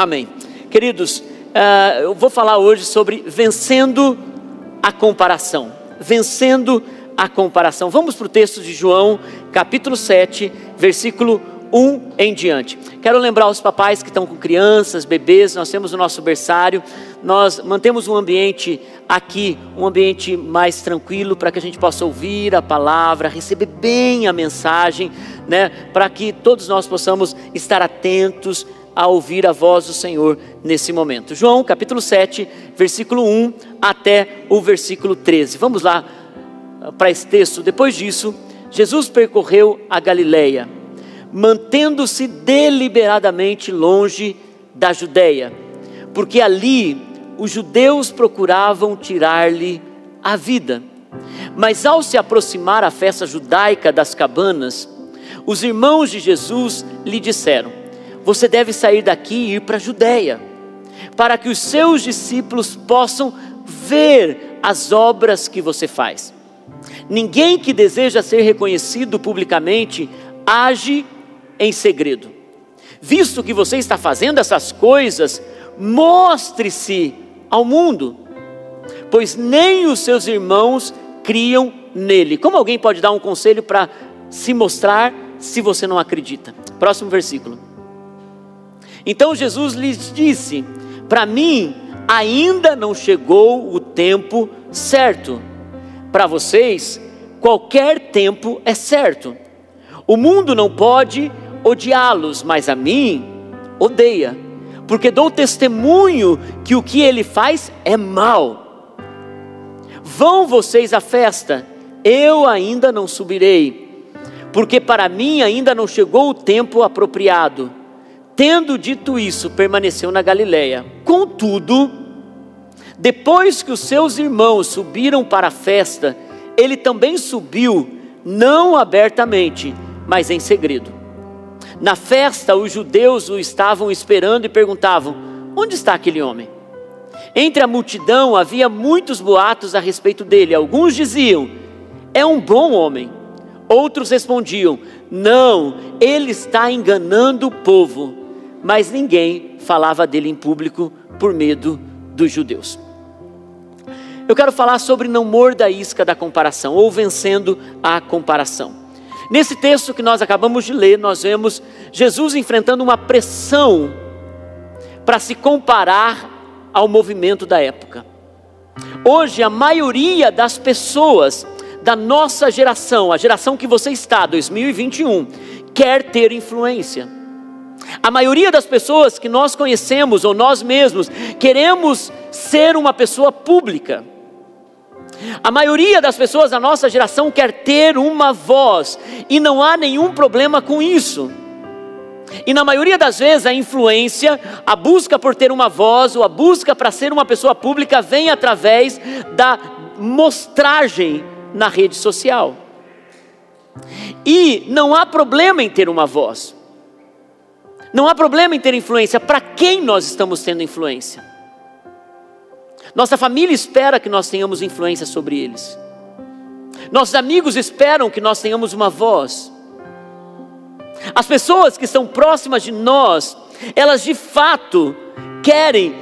Amém. Queridos, uh, eu vou falar hoje sobre vencendo a comparação. Vencendo a comparação. Vamos para o texto de João, capítulo 7, versículo 1 em diante. Quero lembrar os papais que estão com crianças, bebês, nós temos o nosso berçário, nós mantemos um ambiente aqui, um ambiente mais tranquilo para que a gente possa ouvir a palavra, receber bem a mensagem, né, para que todos nós possamos estar atentos a ouvir a voz do Senhor nesse momento. João capítulo 7, versículo 1 até o versículo 13. Vamos lá ah, para esse texto. Depois disso, Jesus percorreu a Galileia, mantendo-se deliberadamente longe da Judéia, porque ali os judeus procuravam tirar-lhe a vida. Mas ao se aproximar a festa judaica das cabanas, os irmãos de Jesus lhe disseram: Você deve sair daqui e ir para a Judéia, para que os seus discípulos possam ver as obras que você faz. Ninguém que deseja ser reconhecido publicamente age em segredo. Visto que você está fazendo essas coisas, mostre-se ao mundo, pois nem os seus irmãos criam nele. Como alguém pode dar um conselho para se mostrar se você não acredita? Próximo versículo. Então Jesus lhes disse: Para mim ainda não chegou o tempo certo. Para vocês, qualquer tempo é certo. O mundo não pode odiá-los, mas a mim odeia porque dou testemunho que o que ele faz é mal. Vão vocês à festa, eu ainda não subirei, porque para mim ainda não chegou o tempo apropriado. Tendo dito isso, permaneceu na Galiléia. Contudo, depois que os seus irmãos subiram para a festa, ele também subiu, não abertamente, mas em segredo. Na festa, os judeus o estavam esperando e perguntavam: Onde está aquele homem? Entre a multidão havia muitos boatos a respeito dele. Alguns diziam: É um bom homem. Outros respondiam: Não, ele está enganando o povo. Mas ninguém falava dele em público por medo dos judeus. Eu quero falar sobre não morda a isca da comparação ou vencendo a comparação. Nesse texto que nós acabamos de ler, nós vemos Jesus enfrentando uma pressão para se comparar ao movimento da época. Hoje, a maioria das pessoas da nossa geração, a geração que você está, 2021, quer ter influência. A maioria das pessoas que nós conhecemos, ou nós mesmos, queremos ser uma pessoa pública. A maioria das pessoas da nossa geração quer ter uma voz, e não há nenhum problema com isso. E na maioria das vezes a influência, a busca por ter uma voz, ou a busca para ser uma pessoa pública, vem através da mostragem na rede social. E não há problema em ter uma voz, não há problema em ter influência. Para quem nós estamos tendo influência? Nossa família espera que nós tenhamos influência sobre eles. Nossos amigos esperam que nós tenhamos uma voz. As pessoas que estão próximas de nós, elas de fato querem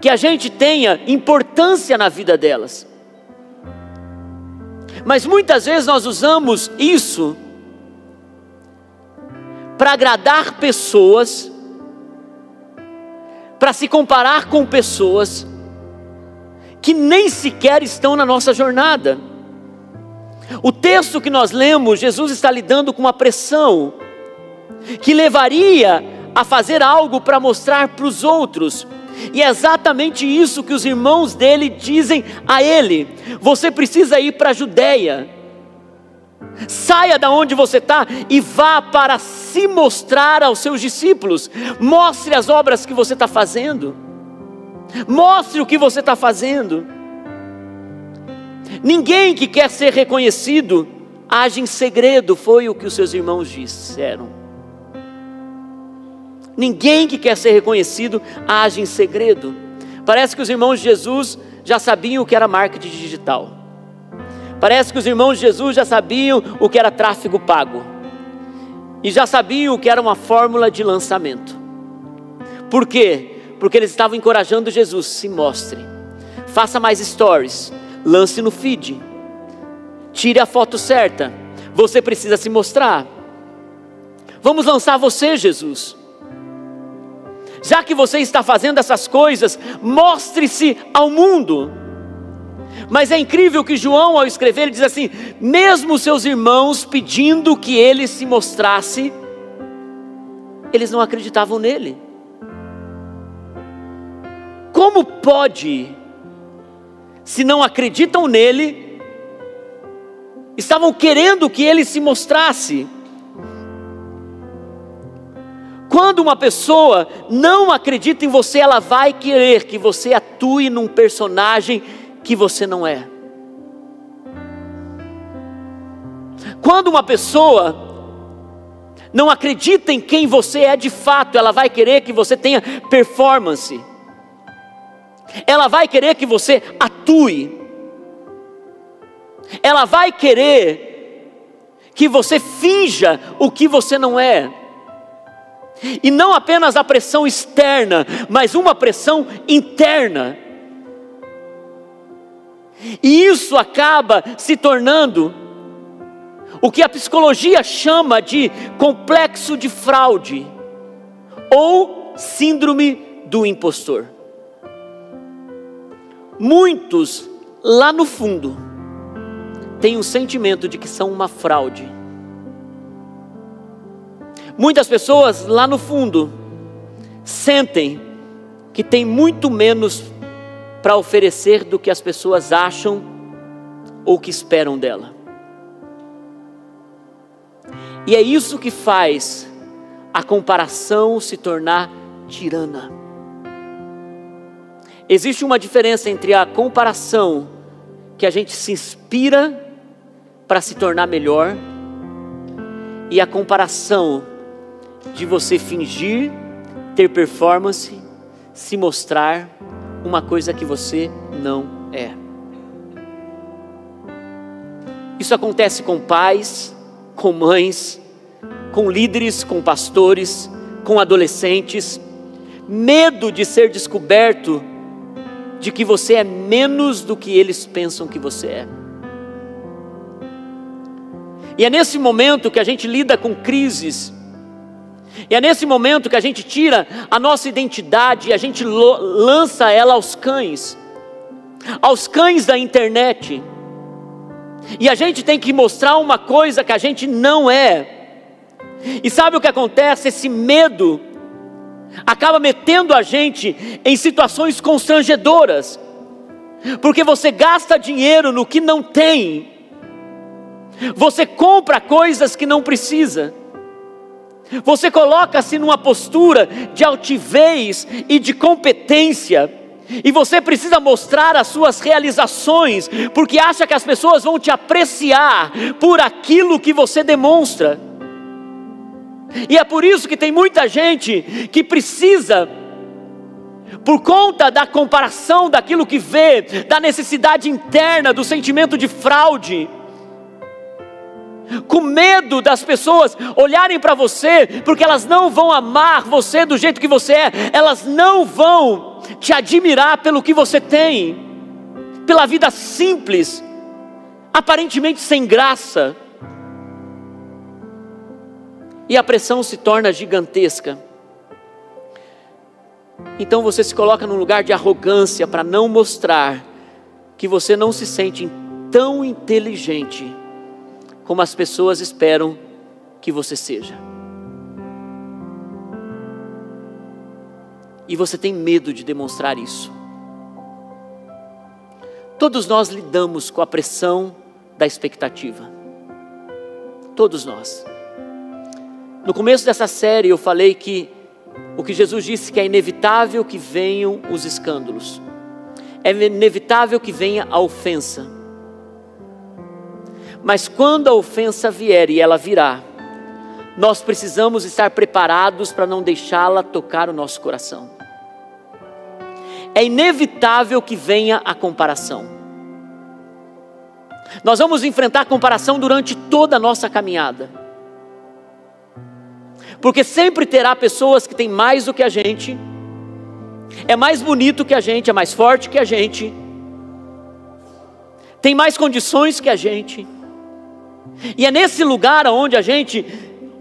que a gente tenha importância na vida delas. Mas muitas vezes nós usamos isso para agradar pessoas, para se comparar com pessoas, que nem sequer estão na nossa jornada. O texto que nós lemos, Jesus está lidando com uma pressão que levaria a fazer algo para mostrar para os outros. E é exatamente isso que os irmãos dele dizem a ele: você precisa ir para a Judéia. Saia da onde você está e vá para se mostrar aos seus discípulos. Mostre as obras que você está fazendo. Mostre o que você está fazendo. Ninguém que quer ser reconhecido age em segredo, foi o que os seus irmãos disseram. Ninguém que quer ser reconhecido age em segredo. Parece que os irmãos de Jesus já sabiam o que era marketing digital. Parece que os irmãos de Jesus já sabiam o que era tráfego pago. E já sabiam o que era uma fórmula de lançamento. Por quê? Porque eles estavam encorajando Jesus, se mostre. Faça mais stories, lance no feed. Tire a foto certa. Você precisa se mostrar. Vamos lançar você, Jesus. Já que você está fazendo essas coisas, mostre-se ao mundo. Mas é incrível que João, ao escrever, ele diz assim: mesmo seus irmãos pedindo que ele se mostrasse, eles não acreditavam nele. Como pode, se não acreditam nele, estavam querendo que ele se mostrasse? Quando uma pessoa não acredita em você, ela vai querer que você atue num personagem que você não é. Quando uma pessoa não acredita em quem você é de fato, ela vai querer que você tenha performance. Ela vai querer que você atue. Ela vai querer que você finja o que você não é. E não apenas a pressão externa, mas uma pressão interna. E isso acaba se tornando o que a psicologia chama de complexo de fraude ou síndrome do impostor. Muitos lá no fundo têm um sentimento de que são uma fraude. Muitas pessoas lá no fundo sentem que tem muito menos para oferecer do que as pessoas acham ou que esperam dela. E é isso que faz a comparação se tornar tirana. Existe uma diferença entre a comparação que a gente se inspira para se tornar melhor e a comparação de você fingir ter performance, se mostrar uma coisa que você não é. Isso acontece com pais, com mães, com líderes, com pastores, com adolescentes. Medo de ser descoberto de que você é menos do que eles pensam que você é. E é nesse momento que a gente lida com crises e é nesse momento que a gente tira a nossa identidade e a gente lança ela aos cães, aos cães da internet. E a gente tem que mostrar uma coisa que a gente não é. E sabe o que acontece? Esse medo acaba metendo a gente em situações constrangedoras, porque você gasta dinheiro no que não tem, você compra coisas que não precisa. Você coloca-se numa postura de altivez e de competência, e você precisa mostrar as suas realizações, porque acha que as pessoas vão te apreciar por aquilo que você demonstra. E é por isso que tem muita gente que precisa, por conta da comparação daquilo que vê, da necessidade interna, do sentimento de fraude, com medo das pessoas olharem para você, porque elas não vão amar você do jeito que você é, elas não vão te admirar pelo que você tem, pela vida simples, aparentemente sem graça. E a pressão se torna gigantesca. Então você se coloca num lugar de arrogância para não mostrar que você não se sente tão inteligente como as pessoas esperam que você seja. E você tem medo de demonstrar isso. Todos nós lidamos com a pressão da expectativa. Todos nós. No começo dessa série eu falei que o que Jesus disse que é inevitável que venham os escândalos. É inevitável que venha a ofensa. Mas quando a ofensa vier e ela virá, nós precisamos estar preparados para não deixá-la tocar o nosso coração. É inevitável que venha a comparação. Nós vamos enfrentar a comparação durante toda a nossa caminhada. Porque sempre terá pessoas que têm mais do que a gente, é mais bonito que a gente, é mais forte que a gente, tem mais condições que a gente. E é nesse lugar onde a gente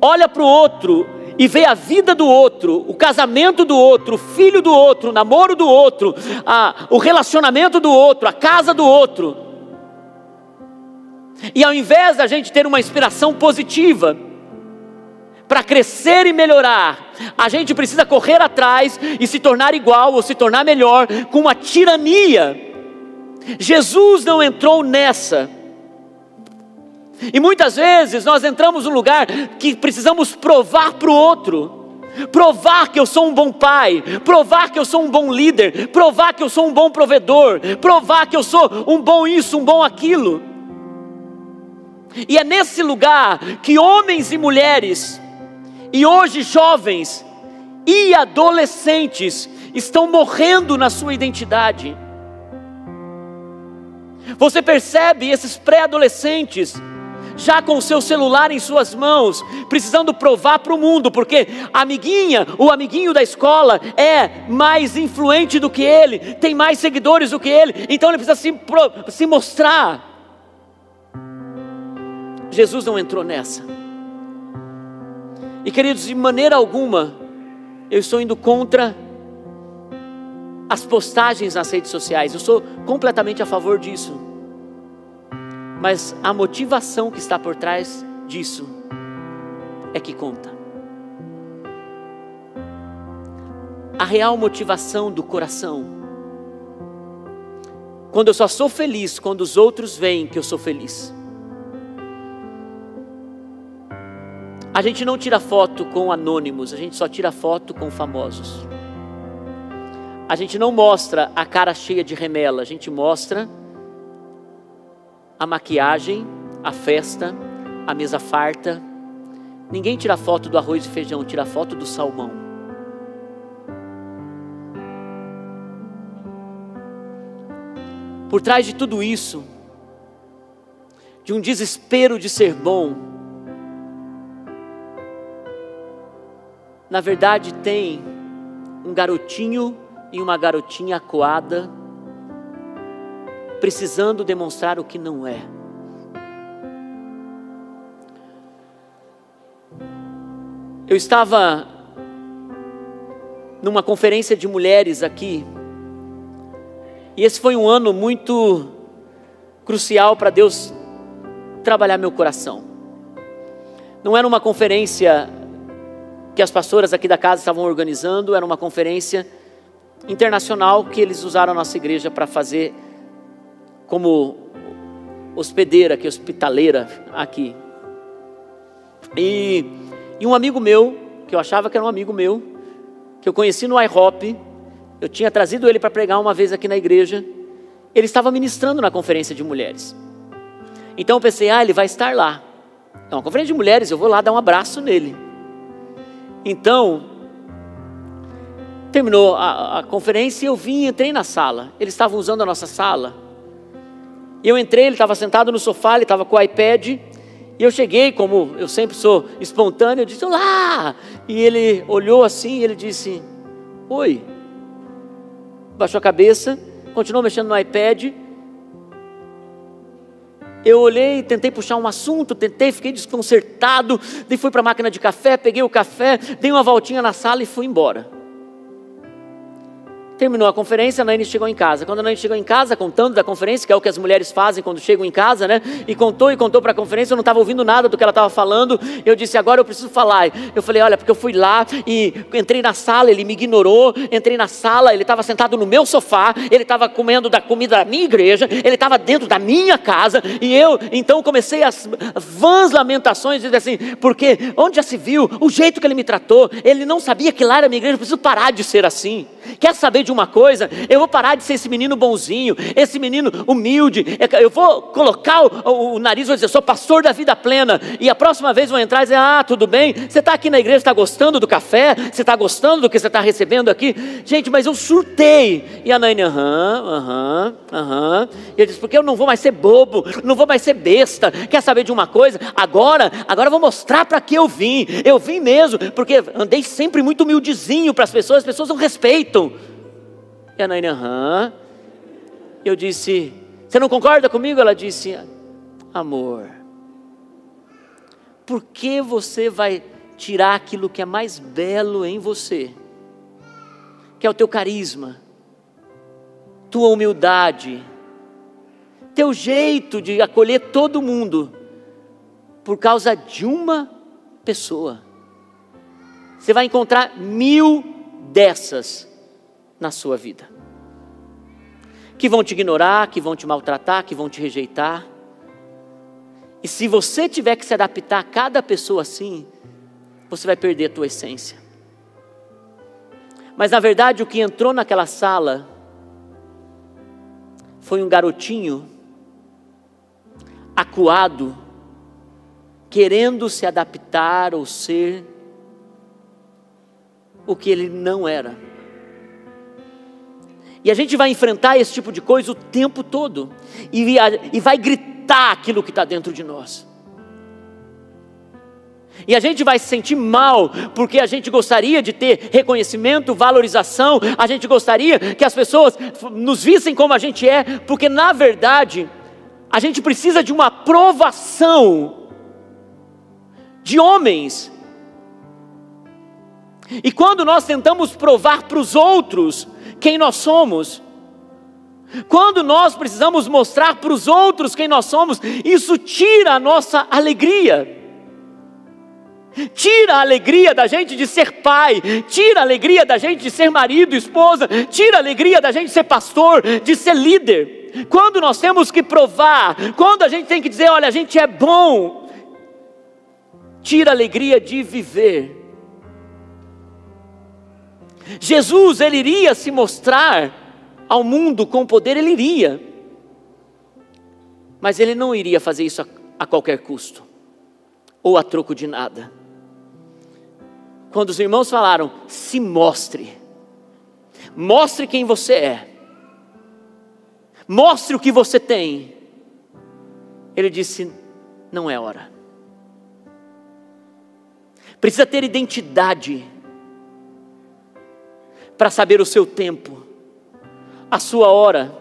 olha para o outro e vê a vida do outro, o casamento do outro, o filho do outro, o namoro do outro, a, o relacionamento do outro, a casa do outro. E ao invés da gente ter uma inspiração positiva, para crescer e melhorar, a gente precisa correr atrás e se tornar igual ou se tornar melhor com uma tirania. Jesus não entrou nessa. E muitas vezes nós entramos num lugar que precisamos provar para o outro. Provar que eu sou um bom pai, provar que eu sou um bom líder, provar que eu sou um bom provedor, provar que eu sou um bom isso, um bom aquilo. E é nesse lugar que homens e mulheres, e hoje jovens e adolescentes, estão morrendo na sua identidade. Você percebe esses pré-adolescentes já com o seu celular em suas mãos, precisando provar para o mundo, porque a amiguinha, o amiguinho da escola é mais influente do que ele, tem mais seguidores do que ele, então ele precisa se, se mostrar. Jesus não entrou nessa. E queridos, de maneira alguma, eu estou indo contra as postagens nas redes sociais, eu sou completamente a favor disso mas a motivação que está por trás disso é que conta. A real motivação do coração. Quando eu só sou feliz quando os outros veem que eu sou feliz. A gente não tira foto com anônimos, a gente só tira foto com famosos. A gente não mostra a cara cheia de remela, a gente mostra a maquiagem, a festa, a mesa farta. Ninguém tira foto do arroz e feijão, tira foto do salmão. Por trás de tudo isso, de um desespero de ser bom, na verdade tem um garotinho e uma garotinha acuada precisando demonstrar o que não é. Eu estava numa conferência de mulheres aqui, e esse foi um ano muito crucial para Deus trabalhar meu coração. Não era uma conferência que as pastoras aqui da casa estavam organizando, era uma conferência internacional que eles usaram a nossa igreja para fazer como hospedeira, que hospitaleira aqui. E, e um amigo meu, que eu achava que era um amigo meu, que eu conheci no IHOP, eu tinha trazido ele para pregar uma vez aqui na igreja, ele estava ministrando na conferência de mulheres. Então eu pensei, ah, ele vai estar lá. Então, conferência de mulheres, eu vou lá dar um abraço nele. Então, terminou a, a conferência eu vim, entrei na sala. Eles estavam usando a nossa sala eu entrei, ele estava sentado no sofá, ele estava com o iPad. E eu cheguei, como eu sempre sou espontâneo, eu disse: Olá! E ele olhou assim e ele disse: Oi. Baixou a cabeça, continuou mexendo no iPad. Eu olhei, tentei puxar um assunto, tentei, fiquei desconcertado. Daí fui para a máquina de café, peguei o café, dei uma voltinha na sala e fui embora. Terminou a conferência, a Naine chegou em casa. Quando a Naine chegou em casa, contando da conferência, que é o que as mulheres fazem quando chegam em casa, né? E contou e contou para a conferência, eu não estava ouvindo nada do que ela estava falando. Eu disse, agora eu preciso falar. Eu falei, olha, porque eu fui lá e entrei na sala, ele me ignorou. Entrei na sala, ele estava sentado no meu sofá, ele estava comendo da comida da minha igreja, ele estava dentro da minha casa. E eu, então, comecei as vãs lamentações, dizendo assim, porque onde já se viu, o jeito que ele me tratou, ele não sabia que lá era minha igreja, eu preciso parar de ser assim. Quer saber de uma coisa? Eu vou parar de ser esse menino bonzinho, esse menino humilde. Eu vou colocar o, o nariz vou dizer: sou pastor da vida plena. E a próxima vez vou entrar e dizer: ah, tudo bem. Você está aqui na igreja, está gostando do café? Você está gostando do que você está recebendo aqui? Gente, mas eu surtei. E a Naine, aham, aham, aham. E ele disse: porque eu não vou mais ser bobo, não vou mais ser besta. Quer saber de uma coisa? Agora, agora eu vou mostrar para que eu vim. Eu vim mesmo, porque andei sempre muito humildezinho para as pessoas, as pessoas não respeitam. E a Naine, aham. Eu disse, você não concorda comigo? Ela disse, amor, por que você vai tirar aquilo que é mais belo em você? Que é o teu carisma, tua humildade, teu jeito de acolher todo mundo, por causa de uma pessoa. Você vai encontrar mil dessas na sua vida. Que vão te ignorar, que vão te maltratar, que vão te rejeitar. E se você tiver que se adaptar a cada pessoa assim, você vai perder a tua essência. Mas na verdade o que entrou naquela sala foi um garotinho acuado, querendo se adaptar ou ser o que ele não era. E a gente vai enfrentar esse tipo de coisa o tempo todo, e, e vai gritar aquilo que está dentro de nós. E a gente vai se sentir mal, porque a gente gostaria de ter reconhecimento, valorização, a gente gostaria que as pessoas nos vissem como a gente é, porque na verdade, a gente precisa de uma aprovação de homens. E quando nós tentamos provar para os outros quem nós somos, quando nós precisamos mostrar para os outros quem nós somos, isso tira a nossa alegria. Tira a alegria da gente de ser pai, tira a alegria da gente de ser marido, esposa, tira a alegria da gente de ser pastor, de ser líder. Quando nós temos que provar, quando a gente tem que dizer, olha, a gente é bom, tira a alegria de viver. Jesus, ele iria se mostrar ao mundo com poder, ele iria, mas ele não iria fazer isso a, a qualquer custo, ou a troco de nada quando os irmãos falaram: se mostre, mostre quem você é, mostre o que você tem. Ele disse: não é hora. Precisa ter identidade para saber o seu tempo, a sua hora.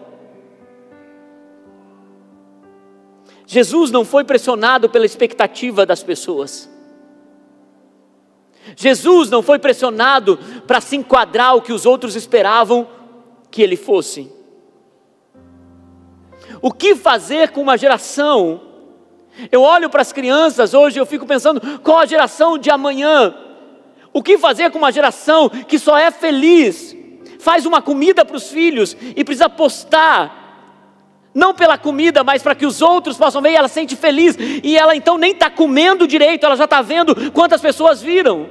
Jesus não foi pressionado pela expectativa das pessoas. Jesus não foi pressionado para se enquadrar o que os outros esperavam que ele fosse. O que fazer com uma geração? Eu olho para as crianças hoje e eu fico pensando qual a geração de amanhã. O que fazer com uma geração que só é feliz, faz uma comida para os filhos e precisa postar não pela comida, mas para que os outros possam ver, e ela se sente feliz, e ela então nem está comendo direito, ela já está vendo quantas pessoas viram.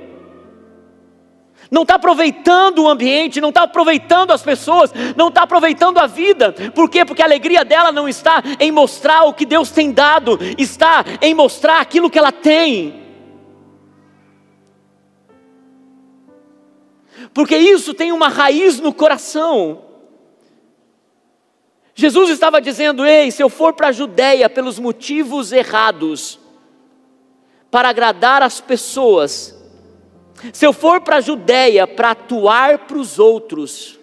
Não está aproveitando o ambiente, não está aproveitando as pessoas, não está aproveitando a vida. Por quê? Porque a alegria dela não está em mostrar o que Deus tem dado, está em mostrar aquilo que ela tem. Porque isso tem uma raiz no coração. Jesus estava dizendo: Ei, se eu for para a Judéia pelos motivos errados, para agradar as pessoas, se eu for para a Judéia para atuar para os outros,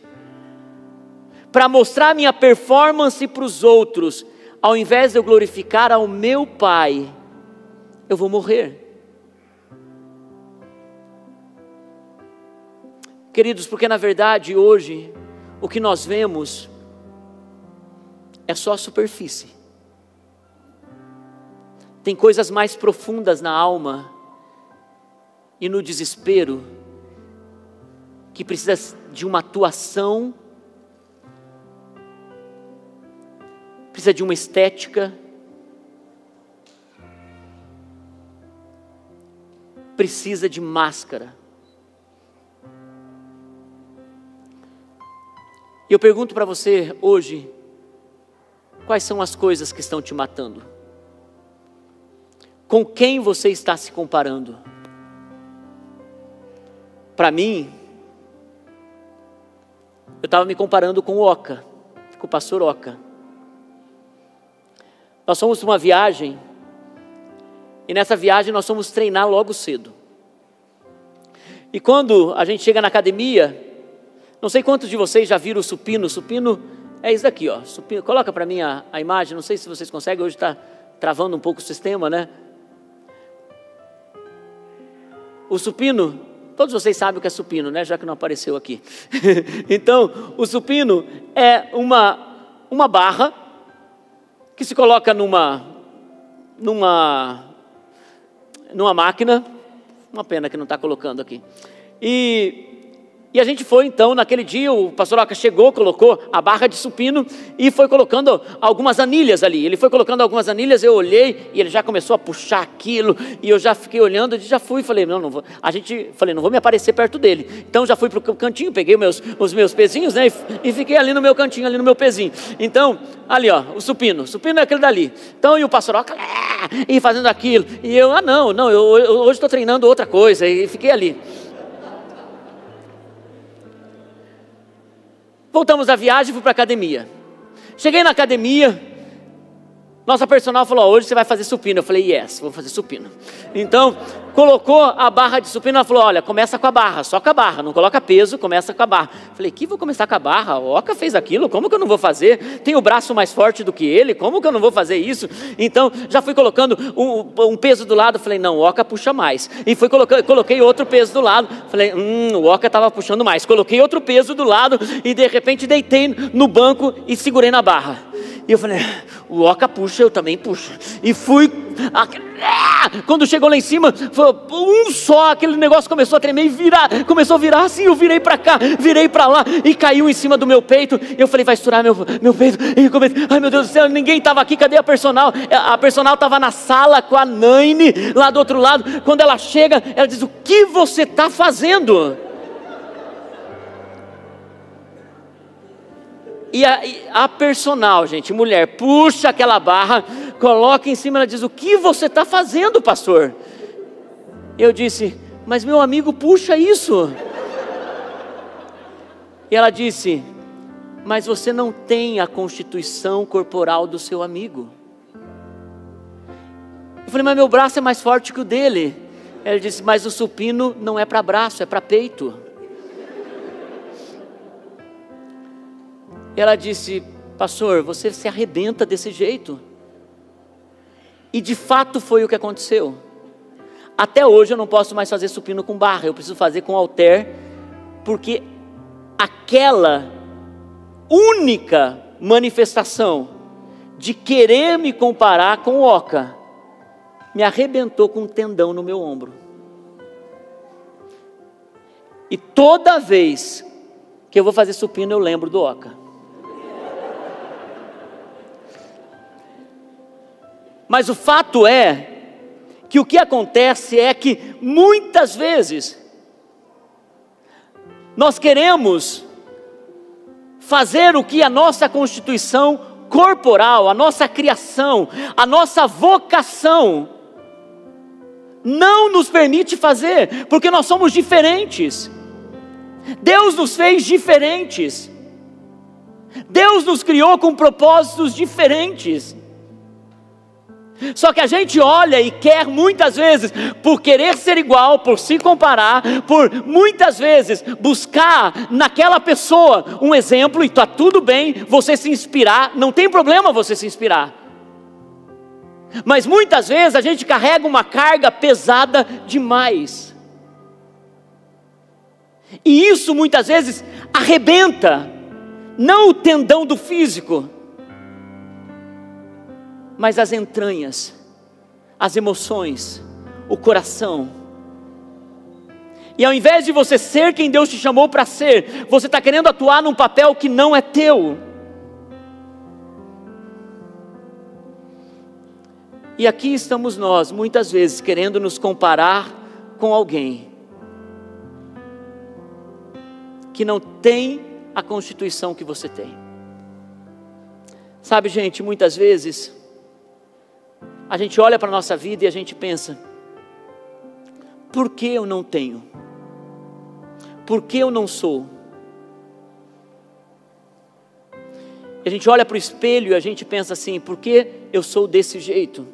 para mostrar minha performance para os outros, ao invés de eu glorificar ao meu Pai, eu vou morrer. Queridos, porque na verdade hoje o que nós vemos é só a superfície. Tem coisas mais profundas na alma e no desespero que precisa de uma atuação, precisa de uma estética, precisa de máscara. E eu pergunto para você hoje, Quais são as coisas que estão te matando? Com quem você está se comparando? Para mim, eu estava me comparando com o Oca, com o pastor Oca. Nós fomos uma viagem, e nessa viagem nós fomos treinar logo cedo. E quando a gente chega na academia, Não sei quantos de vocês já viram o supino. Supino é isso daqui, ó. Supino. Coloca para mim a, a imagem. Não sei se vocês conseguem. Hoje está travando um pouco o sistema, né? O supino, todos vocês sabem o que é supino, né? Já que não apareceu aqui. então, o supino é uma, uma barra que se coloca numa, numa, numa máquina. Uma pena que não está colocando aqui. E e a gente foi então, naquele dia, o pastor Oca chegou, colocou a barra de supino e foi colocando algumas anilhas ali. Ele foi colocando algumas anilhas, eu olhei e ele já começou a puxar aquilo. E eu já fiquei olhando, e já fui, falei, não, não vou. A gente, falei, não vou me aparecer perto dele. Então já fui para o cantinho, peguei meus, os meus pezinhos, né? E, e fiquei ali no meu cantinho, ali no meu pezinho. Então, ali ó, o supino, o supino é aquele dali. Então, e o pastor Oca, e fazendo aquilo. E eu, ah não, não, eu, eu hoje estou treinando outra coisa. E fiquei ali. Voltamos da viagem e fui para a academia. Cheguei na academia, nossa personal falou: hoje você vai fazer supino. Eu falei: yes, vou fazer supino. Então, colocou a barra de supino. Ela falou: olha, começa com a barra, só com a barra, não coloca peso, começa com a barra. Eu falei: que vou começar com a barra? O Oca fez aquilo, como que eu não vou fazer? Tem o braço mais forte do que ele, como que eu não vou fazer isso? Então, já fui colocando um, um peso do lado. Falei: não, o Oca puxa mais. E fui colocando, coloquei outro peso do lado. Falei: hum, o Oca estava puxando mais. Coloquei outro peso do lado e de repente deitei no banco e segurei na barra. E eu falei, o Oca puxa, eu também puxo. E fui. Quando chegou lá em cima, um só, aquele negócio começou a tremer e virar, começou a virar assim, eu virei para cá, virei para lá e caiu em cima do meu peito. Eu falei, vai estourar meu, meu peito. E comecei, ai meu Deus do céu, ninguém estava aqui, cadê a personal? A personal estava na sala com a Naine, lá do outro lado. Quando ela chega, ela diz: O que você está fazendo? E a, a, personal, gente, mulher, puxa aquela barra, coloca em cima, ela diz: O que você está fazendo, pastor? Eu disse: Mas meu amigo, puxa isso. E ela disse: Mas você não tem a constituição corporal do seu amigo. Eu falei: Mas meu braço é mais forte que o dele. Ela disse: Mas o supino não é para braço, é para peito. Ela disse: Pastor, você se arrebenta desse jeito. E de fato foi o que aconteceu. Até hoje eu não posso mais fazer supino com barra, eu preciso fazer com halter, porque aquela única manifestação de querer me comparar com Oca me arrebentou com um tendão no meu ombro. E toda vez que eu vou fazer supino eu lembro do Oca. Mas o fato é que o que acontece é que muitas vezes nós queremos fazer o que a nossa constituição corporal, a nossa criação, a nossa vocação não nos permite fazer, porque nós somos diferentes. Deus nos fez diferentes. Deus nos criou com propósitos diferentes. Só que a gente olha e quer muitas vezes, por querer ser igual, por se comparar, por muitas vezes buscar naquela pessoa um exemplo, e está tudo bem você se inspirar, não tem problema você se inspirar. Mas muitas vezes a gente carrega uma carga pesada demais. E isso muitas vezes arrebenta, não o tendão do físico, mas as entranhas, as emoções, o coração. E ao invés de você ser quem Deus te chamou para ser, você está querendo atuar num papel que não é teu. E aqui estamos nós, muitas vezes, querendo nos comparar com alguém que não tem a constituição que você tem. Sabe, gente, muitas vezes a gente olha para a nossa vida e a gente pensa: por que eu não tenho? Por que eu não sou? A gente olha para o espelho e a gente pensa assim: por que eu sou desse jeito?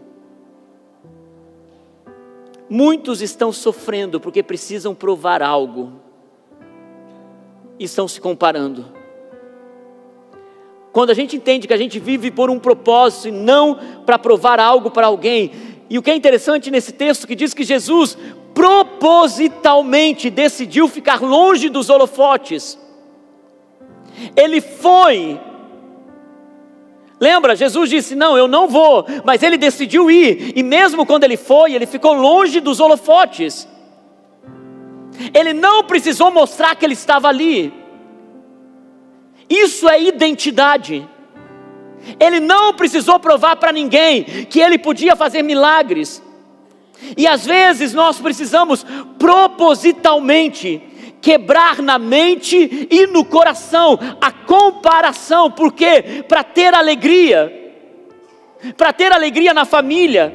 Muitos estão sofrendo porque precisam provar algo. e estão se comparando. Quando a gente entende que a gente vive por um propósito e não para provar algo para alguém. E o que é interessante nesse texto que diz que Jesus propositalmente decidiu ficar longe dos holofotes. Ele foi. Lembra, Jesus disse: Não, eu não vou, mas ele decidiu ir, e mesmo quando ele foi, ele ficou longe dos holofotes. Ele não precisou mostrar que ele estava ali. Isso é identidade. Ele não precisou provar para ninguém que ele podia fazer milagres. E às vezes nós precisamos propositalmente quebrar na mente e no coração a comparação, porque para ter alegria, para ter alegria na família,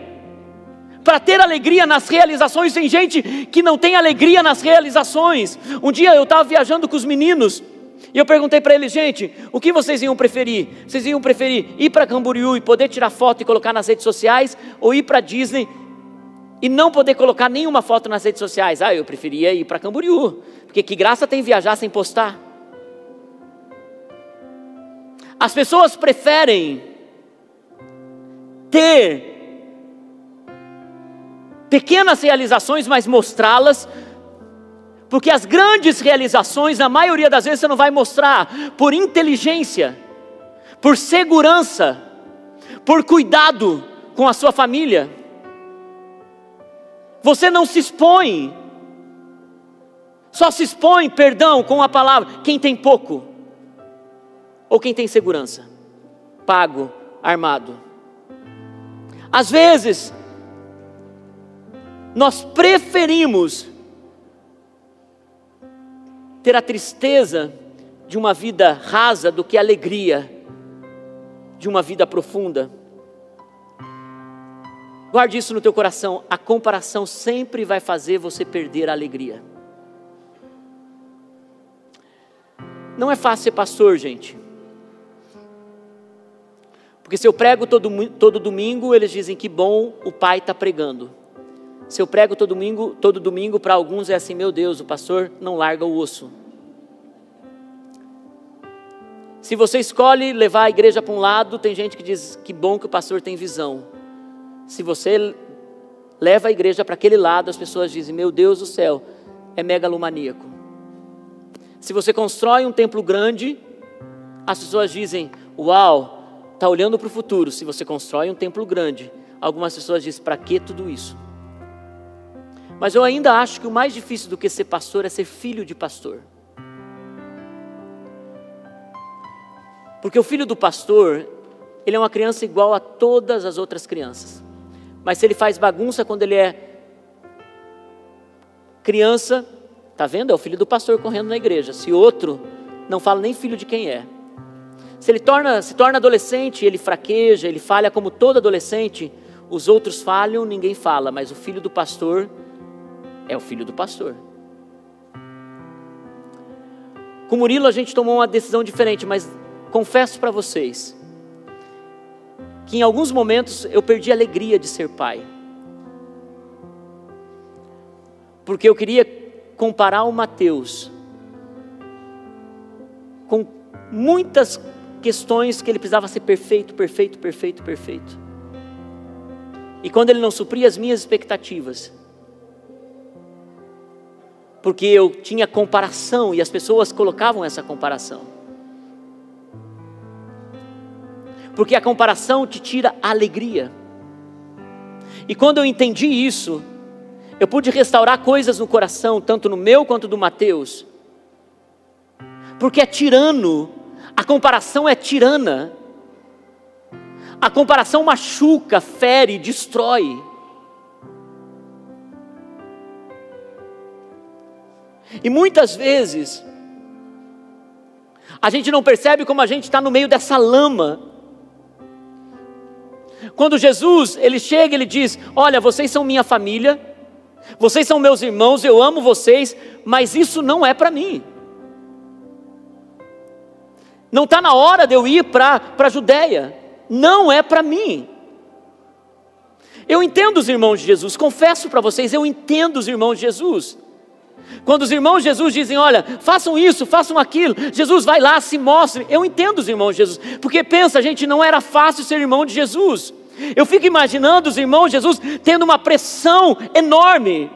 para ter alegria nas realizações, tem gente que não tem alegria nas realizações. Um dia eu estava viajando com os meninos e eu perguntei para eles, gente, o que vocês iam preferir? Vocês iam preferir ir para Camboriú e poder tirar foto e colocar nas redes sociais, ou ir para Disney e não poder colocar nenhuma foto nas redes sociais? Ah, eu preferia ir para Camboriú, porque que graça tem viajar sem postar? As pessoas preferem ter pequenas realizações, mas mostrá-las porque as grandes realizações, na maioria das vezes, você não vai mostrar por inteligência, por segurança, por cuidado com a sua família. Você não se expõe, só se expõe, perdão, com a palavra, quem tem pouco, ou quem tem segurança, pago, armado. Às vezes, nós preferimos ter a tristeza de uma vida rasa do que a alegria de uma vida profunda. Guarde isso no teu coração. A comparação sempre vai fazer você perder a alegria. Não é fácil ser pastor, gente. Porque se eu prego todo, todo domingo, eles dizem que bom o pai está pregando. Se eu prego todo domingo, todo domingo para alguns é assim, meu Deus, o pastor não larga o osso. Se você escolhe levar a igreja para um lado, tem gente que diz que bom que o pastor tem visão. Se você leva a igreja para aquele lado, as pessoas dizem, meu Deus do céu, é megalomaníaco. Se você constrói um templo grande, as pessoas dizem, uau, está olhando para o futuro. Se você constrói um templo grande, algumas pessoas dizem, para que tudo isso? Mas eu ainda acho que o mais difícil do que ser pastor é ser filho de pastor. Porque o filho do pastor, ele é uma criança igual a todas as outras crianças. Mas se ele faz bagunça quando ele é criança, tá vendo? É o filho do pastor correndo na igreja. Se outro não fala nem filho de quem é. Se ele torna, se torna adolescente, ele fraqueja, ele falha como todo adolescente, os outros falham, ninguém fala, mas o filho do pastor é o filho do pastor. Com Murilo a gente tomou uma decisão diferente, mas confesso para vocês que em alguns momentos eu perdi a alegria de ser pai. Porque eu queria comparar o Mateus com muitas questões que ele precisava ser perfeito, perfeito, perfeito, perfeito. E quando ele não supria as minhas expectativas, porque eu tinha comparação e as pessoas colocavam essa comparação. Porque a comparação te tira a alegria. E quando eu entendi isso, eu pude restaurar coisas no coração, tanto no meu quanto do Mateus. Porque é tirano, a comparação é tirana. A comparação machuca, fere, destrói. E muitas vezes, a gente não percebe como a gente está no meio dessa lama. Quando Jesus, ele chega, ele diz: Olha, vocês são minha família, vocês são meus irmãos, eu amo vocês, mas isso não é para mim. Não está na hora de eu ir para a Judéia, não é para mim. Eu entendo os irmãos de Jesus, confesso para vocês, eu entendo os irmãos de Jesus. Quando os irmãos Jesus dizem, olha, façam isso, façam aquilo, Jesus vai lá, se mostre. Eu entendo os irmãos Jesus, porque pensa, gente, não era fácil ser irmão de Jesus. Eu fico imaginando os irmãos Jesus tendo uma pressão enorme.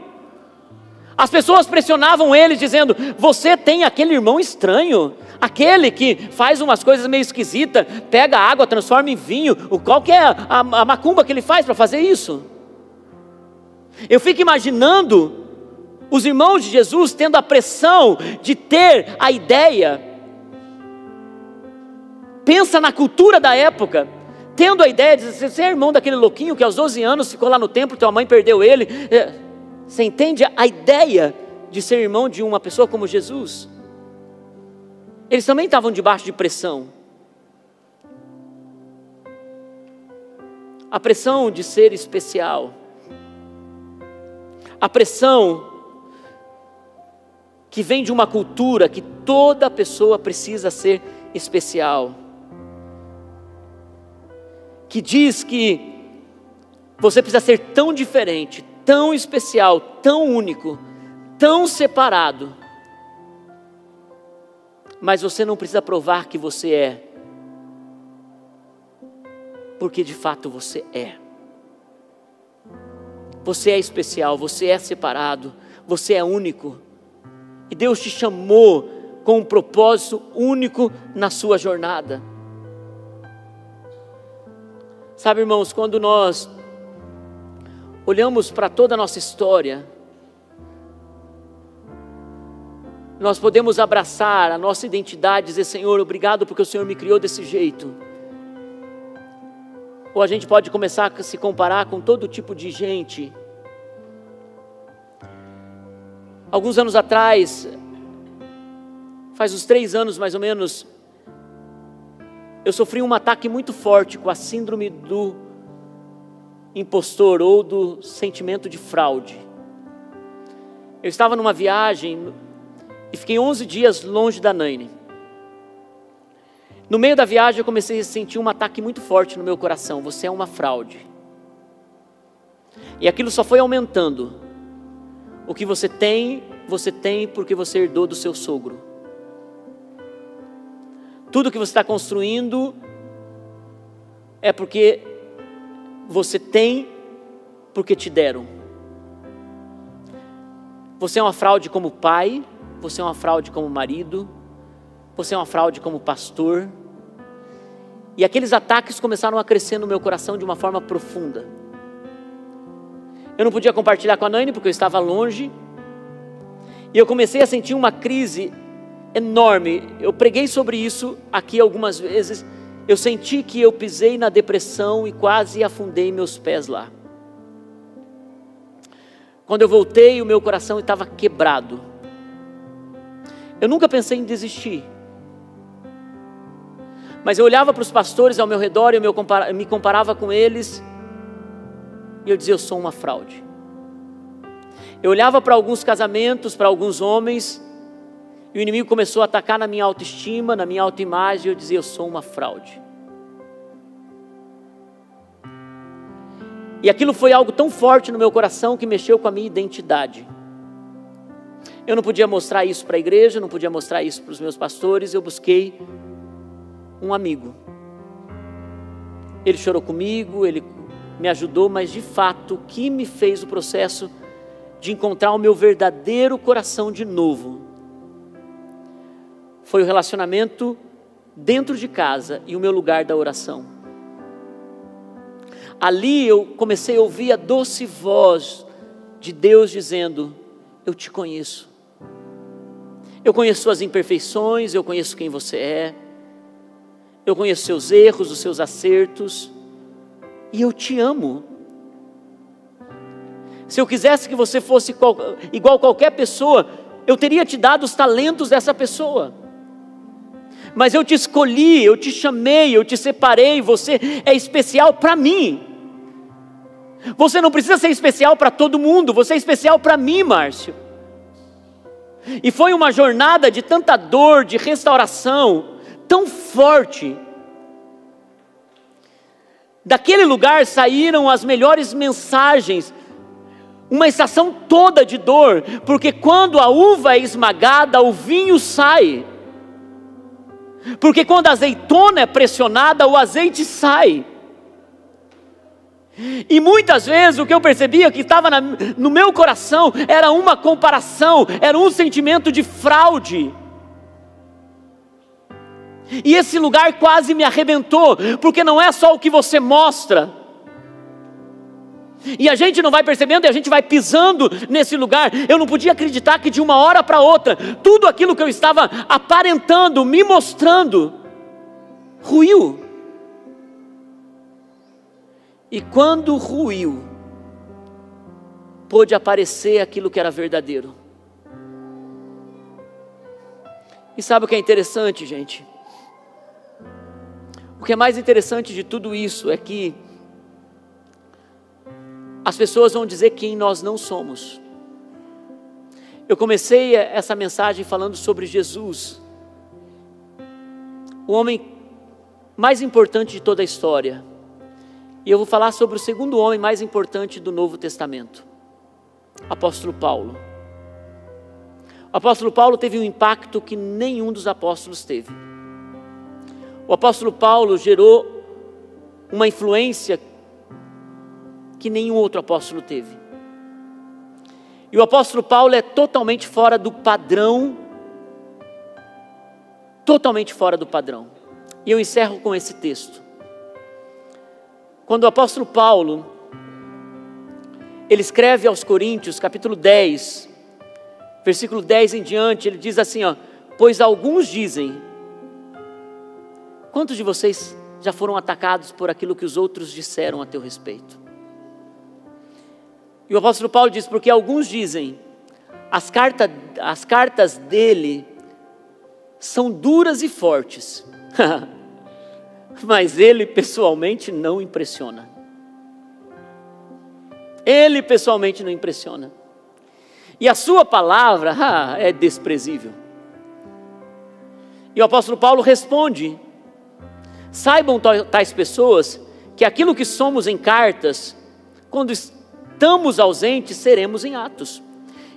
As pessoas pressionavam eles, dizendo: Você tem aquele irmão estranho, aquele que faz umas coisas meio esquisitas, pega água, transforma em vinho. Qual que é a, a macumba que ele faz para fazer isso? Eu fico imaginando os irmãos de Jesus tendo a pressão de ter a ideia. Pensa na cultura da época, tendo a ideia de você é irmão daquele louquinho que aos 12 anos ficou lá no templo, tua mãe perdeu ele. É, você entende a ideia de ser irmão de uma pessoa como Jesus? Eles também estavam debaixo de pressão. A pressão de ser especial. A pressão que vem de uma cultura que toda pessoa precisa ser especial. Que diz que você precisa ser tão diferente, tão especial, tão único, tão separado. Mas você não precisa provar que você é, porque de fato você é. Você é especial, você é separado, você é único. E Deus te chamou com um propósito único na sua jornada. Sabe, irmãos, quando nós olhamos para toda a nossa história, nós podemos abraçar a nossa identidade e dizer: Senhor, obrigado porque o Senhor me criou desse jeito. Ou a gente pode começar a se comparar com todo tipo de gente Alguns anos atrás, faz uns três anos mais ou menos, eu sofri um ataque muito forte com a síndrome do impostor ou do sentimento de fraude. Eu estava numa viagem e fiquei 11 dias longe da Naine. No meio da viagem eu comecei a sentir um ataque muito forte no meu coração: você é uma fraude. E aquilo só foi aumentando. O que você tem, você tem porque você herdou do seu sogro. Tudo que você está construindo é porque você tem porque te deram. Você é uma fraude como pai, você é uma fraude como marido, você é uma fraude como pastor. E aqueles ataques começaram a crescer no meu coração de uma forma profunda. Eu não podia compartilhar com a Nani porque eu estava longe. E eu comecei a sentir uma crise enorme. Eu preguei sobre isso aqui algumas vezes. Eu senti que eu pisei na depressão e quase afundei meus pés lá. Quando eu voltei, o meu coração estava quebrado. Eu nunca pensei em desistir. Mas eu olhava para os pastores ao meu redor e eu me comparava com eles e eu dizia: Eu sou uma fraude. Eu olhava para alguns casamentos, para alguns homens, e o inimigo começou a atacar na minha autoestima, na minha autoimagem, e eu dizia: Eu sou uma fraude. E aquilo foi algo tão forte no meu coração que mexeu com a minha identidade. Eu não podia mostrar isso para a igreja, não podia mostrar isso para os meus pastores, eu busquei um amigo. Ele chorou comigo, ele me ajudou, mas de fato o que me fez o processo de encontrar o meu verdadeiro coração de novo foi o relacionamento dentro de casa e o meu lugar da oração. Ali eu comecei a ouvir a doce voz de Deus dizendo: Eu te conheço. Eu conheço suas imperfeições, eu conheço quem você é, eu conheço seus erros, os seus acertos e eu te amo. Se eu quisesse que você fosse igual qualquer pessoa, eu teria te dado os talentos dessa pessoa. Mas eu te escolhi, eu te chamei, eu te separei, você é especial para mim. Você não precisa ser especial para todo mundo, você é especial para mim, Márcio. E foi uma jornada de tanta dor, de restauração, tão forte, Daquele lugar saíram as melhores mensagens uma estação toda de dor, porque quando a uva é esmagada, o vinho sai. Porque quando a azeitona é pressionada, o azeite sai. E muitas vezes o que eu percebia que estava no meu coração era uma comparação, era um sentimento de fraude. E esse lugar quase me arrebentou, porque não é só o que você mostra. E a gente não vai percebendo e a gente vai pisando nesse lugar. Eu não podia acreditar que de uma hora para outra, tudo aquilo que eu estava aparentando, me mostrando, ruiu. E quando ruiu, pôde aparecer aquilo que era verdadeiro. E sabe o que é interessante, gente? Que é mais interessante de tudo isso é que as pessoas vão dizer quem nós não somos. Eu comecei essa mensagem falando sobre Jesus, o homem mais importante de toda a história. E eu vou falar sobre o segundo homem mais importante do Novo Testamento, apóstolo Paulo. O apóstolo Paulo teve um impacto que nenhum dos apóstolos teve. O apóstolo Paulo gerou uma influência que nenhum outro apóstolo teve. E o apóstolo Paulo é totalmente fora do padrão, totalmente fora do padrão. E eu encerro com esse texto. Quando o apóstolo Paulo, ele escreve aos Coríntios, capítulo 10, versículo 10 em diante, ele diz assim: ó, pois alguns dizem, quantos de vocês já foram atacados por aquilo que os outros disseram a teu respeito? E o apóstolo Paulo diz: porque alguns dizem, as, carta, as cartas dele são duras e fortes, mas ele pessoalmente não impressiona. Ele pessoalmente não impressiona. E a sua palavra ah, é desprezível. E o apóstolo Paulo responde: saibam tais pessoas que aquilo que somos em cartas, quando estamos ausentes, seremos em atos.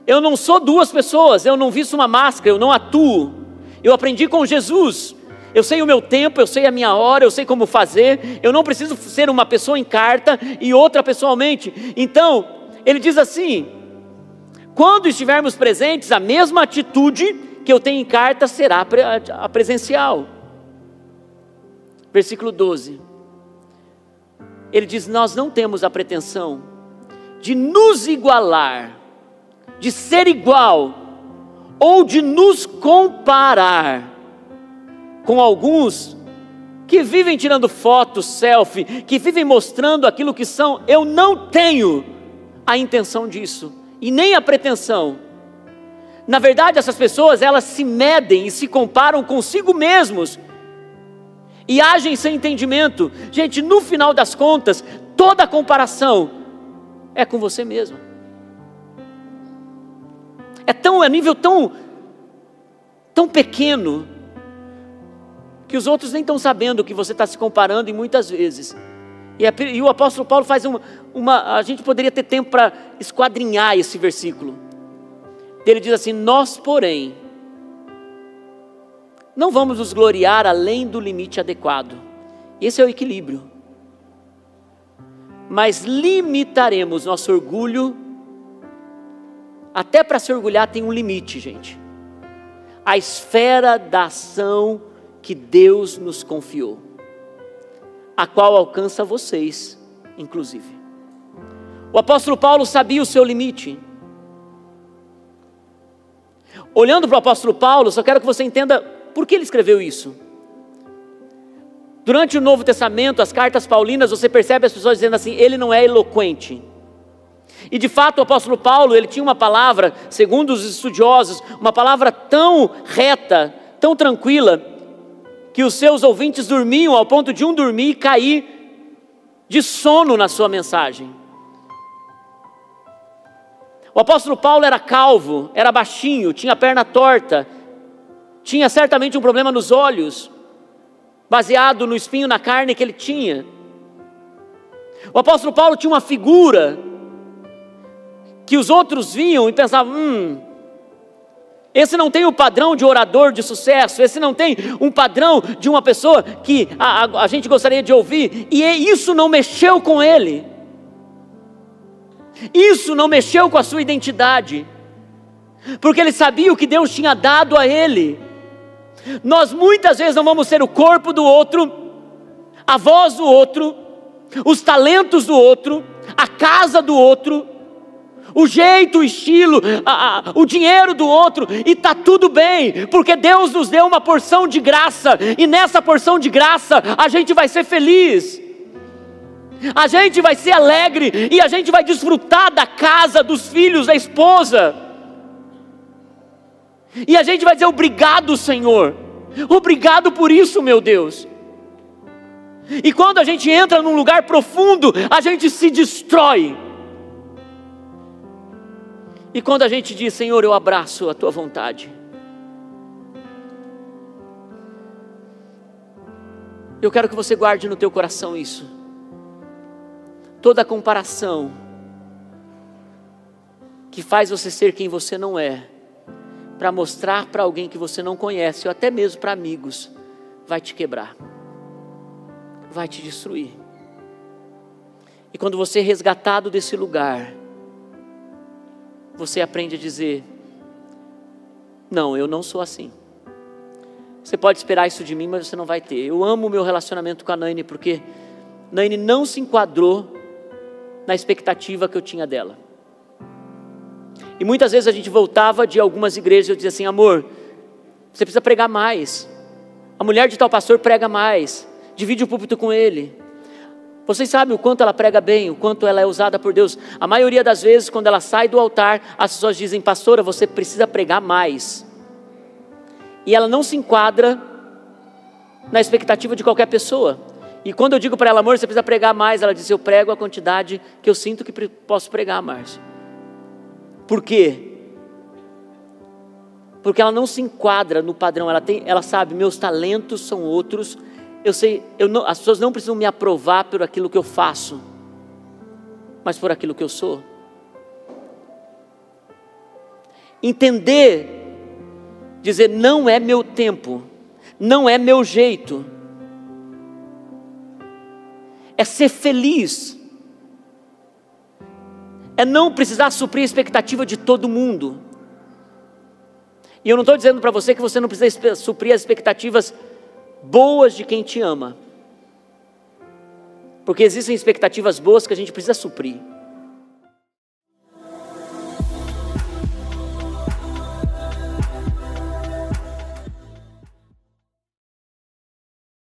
Eu não sou duas pessoas, eu não visto uma máscara, eu não atuo. Eu aprendi com Jesus. Eu sei o meu tempo, eu sei a minha hora, eu sei como fazer. Eu não preciso ser uma pessoa em carta e outra pessoalmente. Então, ele diz assim: quando estivermos presentes, a mesma atitude que eu tenho em carta será a presencial. Versículo 12. Ele diz: Nós não temos a pretensão de nos igualar, de ser igual, ou de nos comparar com alguns que vivem tirando fotos, selfie, que vivem mostrando aquilo que são, eu não tenho a intenção disso e nem a pretensão. Na verdade, essas pessoas, elas se medem e se comparam consigo mesmos e agem sem entendimento. Gente, no final das contas, toda comparação é com você mesmo. É tão, é nível tão, tão pequeno, que os outros nem estão sabendo que você está se comparando e muitas vezes. E, é, e, o apóstolo Paulo faz uma, uma. A gente poderia ter tempo para esquadrinhar esse versículo. Ele diz assim: Nós, porém, não vamos nos gloriar além do limite adequado. Esse é o equilíbrio mas limitaremos nosso orgulho. Até para se orgulhar tem um limite, gente. A esfera da ação que Deus nos confiou, a qual alcança vocês, inclusive. O apóstolo Paulo sabia o seu limite. Olhando para o apóstolo Paulo, só quero que você entenda por que ele escreveu isso. Durante o Novo Testamento, as cartas paulinas, você percebe as pessoas dizendo assim: ele não é eloquente. E de fato, o apóstolo Paulo, ele tinha uma palavra, segundo os estudiosos, uma palavra tão reta, tão tranquila, que os seus ouvintes dormiam ao ponto de um dormir e cair de sono na sua mensagem. O apóstolo Paulo era calvo, era baixinho, tinha a perna torta, tinha certamente um problema nos olhos baseado no espinho na carne que ele tinha. O apóstolo Paulo tinha uma figura que os outros viam e pensavam: hum, esse não tem o padrão de orador de sucesso, esse não tem um padrão de uma pessoa que a, a, a gente gostaria de ouvir, e isso não mexeu com ele, isso não mexeu com a sua identidade, porque ele sabia o que Deus tinha dado a ele. Nós muitas vezes não vamos ser o corpo do outro, a voz do outro, os talentos do outro, a casa do outro, o jeito, o estilo, a, a, o dinheiro do outro, e está tudo bem, porque Deus nos deu uma porção de graça, e nessa porção de graça a gente vai ser feliz, a gente vai ser alegre, e a gente vai desfrutar da casa, dos filhos, da esposa, e a gente vai dizer obrigado, Senhor, obrigado por isso, meu Deus. E quando a gente entra num lugar profundo, a gente se destrói. E quando a gente diz, Senhor, eu abraço a tua vontade. Eu quero que você guarde no teu coração isso. Toda comparação que faz você ser quem você não é, para mostrar para alguém que você não conhece, ou até mesmo para amigos, vai te quebrar vai te destruir. E quando você é resgatado desse lugar, você aprende a dizer: Não, eu não sou assim. Você pode esperar isso de mim, mas você não vai ter. Eu amo o meu relacionamento com a Naine porque Naine não se enquadrou na expectativa que eu tinha dela. E muitas vezes a gente voltava de algumas igrejas e eu dizia assim: Amor, você precisa pregar mais. A mulher de tal pastor prega mais divide o púlpito com ele. Vocês sabem o quanto ela prega bem, o quanto ela é usada por Deus. A maioria das vezes, quando ela sai do altar, as pessoas dizem: Pastora, você precisa pregar mais. E ela não se enquadra na expectativa de qualquer pessoa. E quando eu digo para ela, amor, você precisa pregar mais, ela diz: Eu prego a quantidade que eu sinto que posso pregar, Márcio. Por quê? Porque ela não se enquadra no padrão, ela, tem, ela sabe, meus talentos são outros, eu sei, eu não, as pessoas não precisam me aprovar por aquilo que eu faço, mas por aquilo que eu sou. Entender, dizer, não é meu tempo, não é meu jeito, é ser feliz, é não precisar suprir a expectativa de todo mundo. E eu não estou dizendo para você que você não precisa suprir as expectativas boas de quem te ama. Porque existem expectativas boas que a gente precisa suprir.